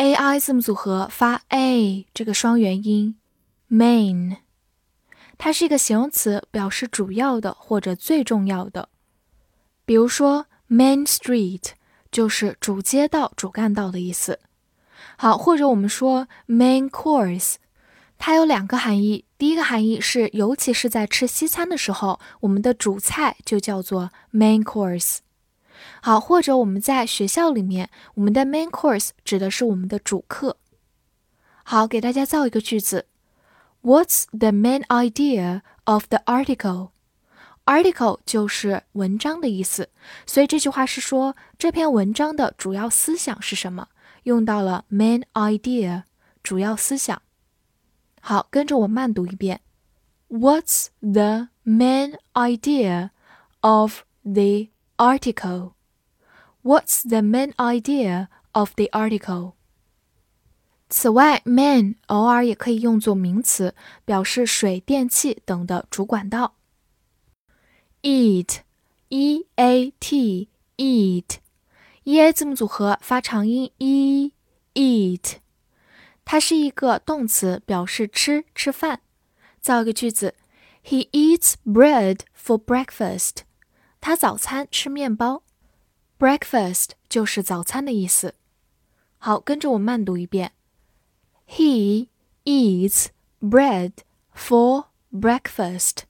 A i 字母组合发 a 这个双元音，main，它是一个形容词，表示主要的或者最重要的。比如说，main street 就是主街道、主干道的意思。好，或者我们说 main course，它有两个含义。第一个含义是，尤其是在吃西餐的时候，我们的主菜就叫做 main course。好，或者我们在学校里面，我们的 main course 指的是我们的主课。好，给大家造一个句子：What's the main idea of the article？Article 就是文章的意思，所以这句话是说这篇文章的主要思想是什么？用到了 main idea，主要思想。好，跟着我慢读一遍：What's the main idea of the article? What's the main idea of the article? 此外，main 偶尔也可以用作名词，表示水电气等的主管道。eat，e a t，eat，e a 字母组合发长音 e，eat，它是一个动词，表示吃吃饭。造一个句子：He eats bread for breakfast. 他早餐吃面包。Breakfast 就是早餐的意思。好，跟着我慢读一遍。He eats bread for breakfast.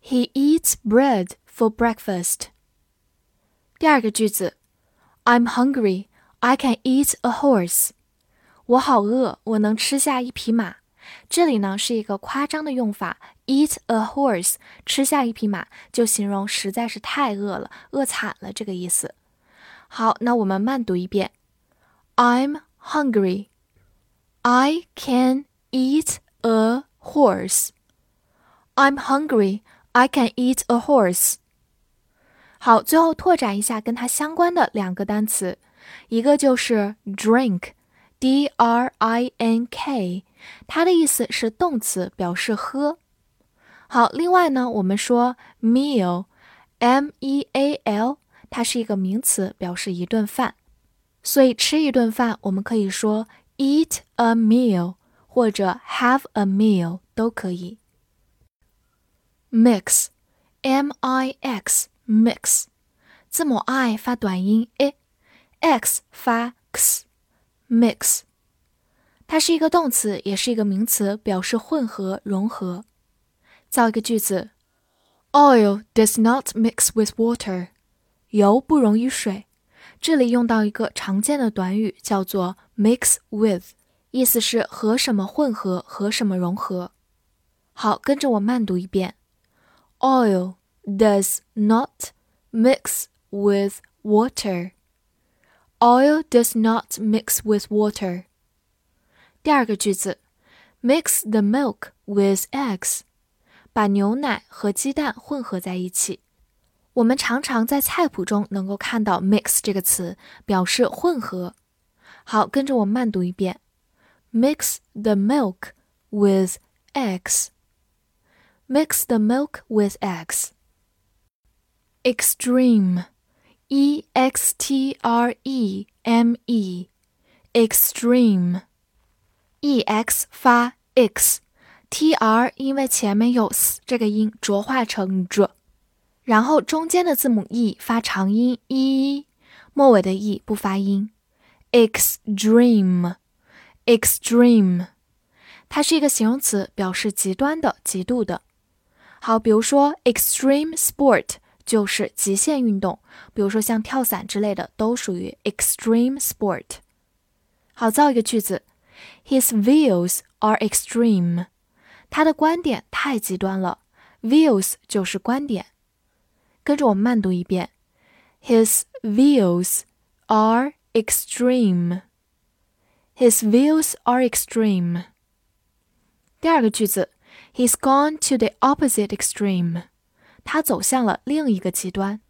He eats bread for breakfast. 第二个句子，I'm hungry. I can eat a horse. 我好饿，我能吃下一匹马。这里呢是一个夸张的用法，eat a horse，吃下一匹马，就形容实在是太饿了，饿惨了这个意思。好，那我们慢读一遍，I'm hungry. I can eat a horse. I'm hungry. I can eat a horse. 好，最后拓展一下跟它相关的两个单词，一个就是 drink。D R I N K，它的意思是动词，表示喝。好，另外呢，我们说 meal，M E A L，它是一个名词，表示一顿饭。所以吃一顿饭，我们可以说 eat a meal，或者 have a meal 都可以。mix，M I X，mix，字母 I 发短音 i，X 发 x。mix，它是一个动词，也是一个名词，表示混合、融合。造一个句子：Oil does not mix with water。油不溶于水。这里用到一个常见的短语，叫做 mix with，意思是和什么混合，和什么融合。好，跟着我慢读一遍：Oil does not mix with water。Oil does not mix with water. 第二个句子，mix the milk with eggs， 把牛奶和鸡蛋混合在一起。我们常常在菜谱中能够看到 mix 这个词，表示混合。好，跟着我慢读一遍：mix the milk with eggs. Mix the milk with eggs. Extreme. e x t r e m e，extreme，e x 发 x tr 因为前面有 s 这个音浊化成 z，然后中间的字母 e 发长音 e，末尾的 e 不发音。extreme，extreme，它是一个形容词，表示极端的、极度的。好，比如说 extreme sport。就是极限运动，比如说像跳伞之类的，都属于 extreme sport。好，造一个句子：His views are extreme。他的观点太极端了。Views 就是观点。跟着我慢读一遍：His views are extreme。His views are extreme。第二个句子，He's gone to the opposite extreme。他走向了另一个极端。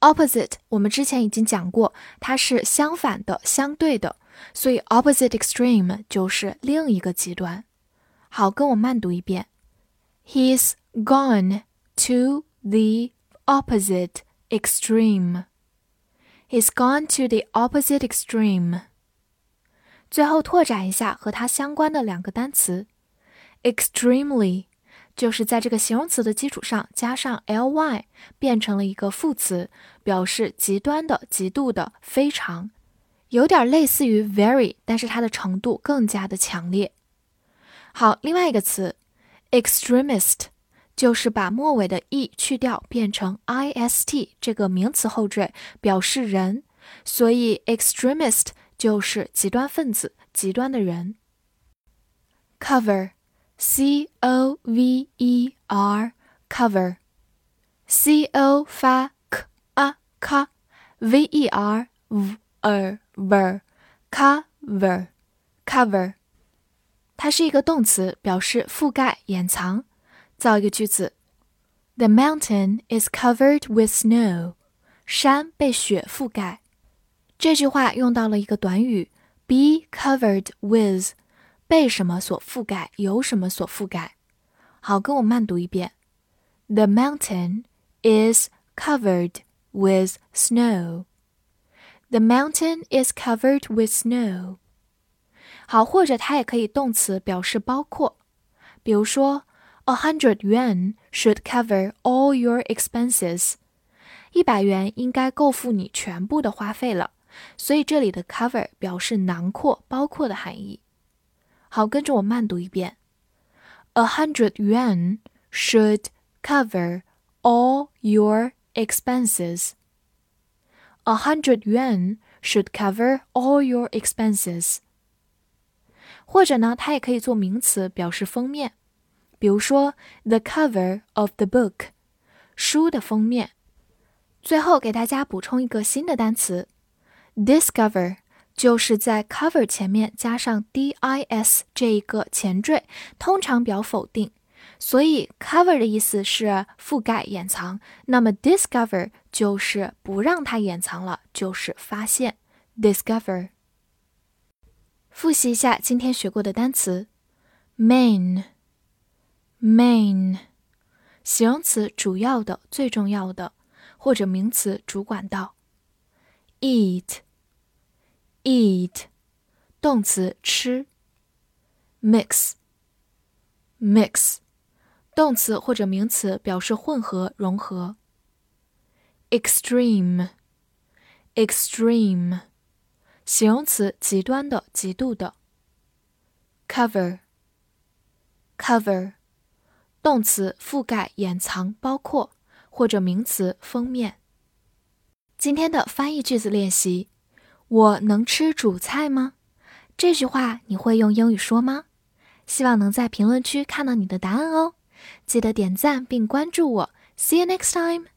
Opposite 我们之前已经讲过，它是相反的、相对的，所以 opposite extreme 就是另一个极端。好，跟我慢读一遍。He's gone to the opposite extreme. He's gone to the opposite extreme. 最后拓展一下和它相关的两个单词，extremely 就是在这个形容词的基础上加上 ly，变成了一个副词，表示极端的、极度的、非常，有点类似于 very，但是它的程度更加的强烈。好，另外一个词 extremist 就是把末尾的 e 去掉，变成 ist 这个名词后缀，表示人，所以 extremist。就是极端分子，极端的人。cover，c o v e r，cover，c o 发 k a k，v e r v e r，cover，cover，它是一个动词，表示覆盖、掩藏。造一个句子：The mountain is covered with snow。山被雪覆盖。这句话用到了一个短语 be covered with，被什么所覆盖，由什么所覆盖。好，跟我慢读一遍：The mountain is covered with snow. The mountain is covered with snow. 好，或者它也可以动词表示包括，比如说，A hundred yuan should cover all your expenses. 一百元应该够付你全部的花费了。所以这里的 cover 表示囊括、包括的含义。好，跟着我慢读一遍：A hundred yuan should cover all your expenses. A hundred yuan should cover all your expenses. 或者呢，它也可以做名词，表示封面。比如说，the cover of the book，书的封面。最后给大家补充一个新的单词。Discover 就是在 cover 前面加上 dis 这一个前缀，通常表否定，所以 cover 的意思是覆盖、掩藏。那么 discover 就是不让它掩藏了，就是发现。Discover。复习一下今天学过的单词。：main，main，形容词主要的、最重要的，或者名词主管道。eat eat 动词吃，mix mix 动词或者名词表示混合融合，extreme extreme 形容词极端的极度的，cover cover 动词覆盖掩藏包括或者名词封面。今天的翻译句子练习：我能吃主菜吗？这句话你会用英语说吗？希望能在评论区看到你的答案哦！记得点赞并关注我。See you next time.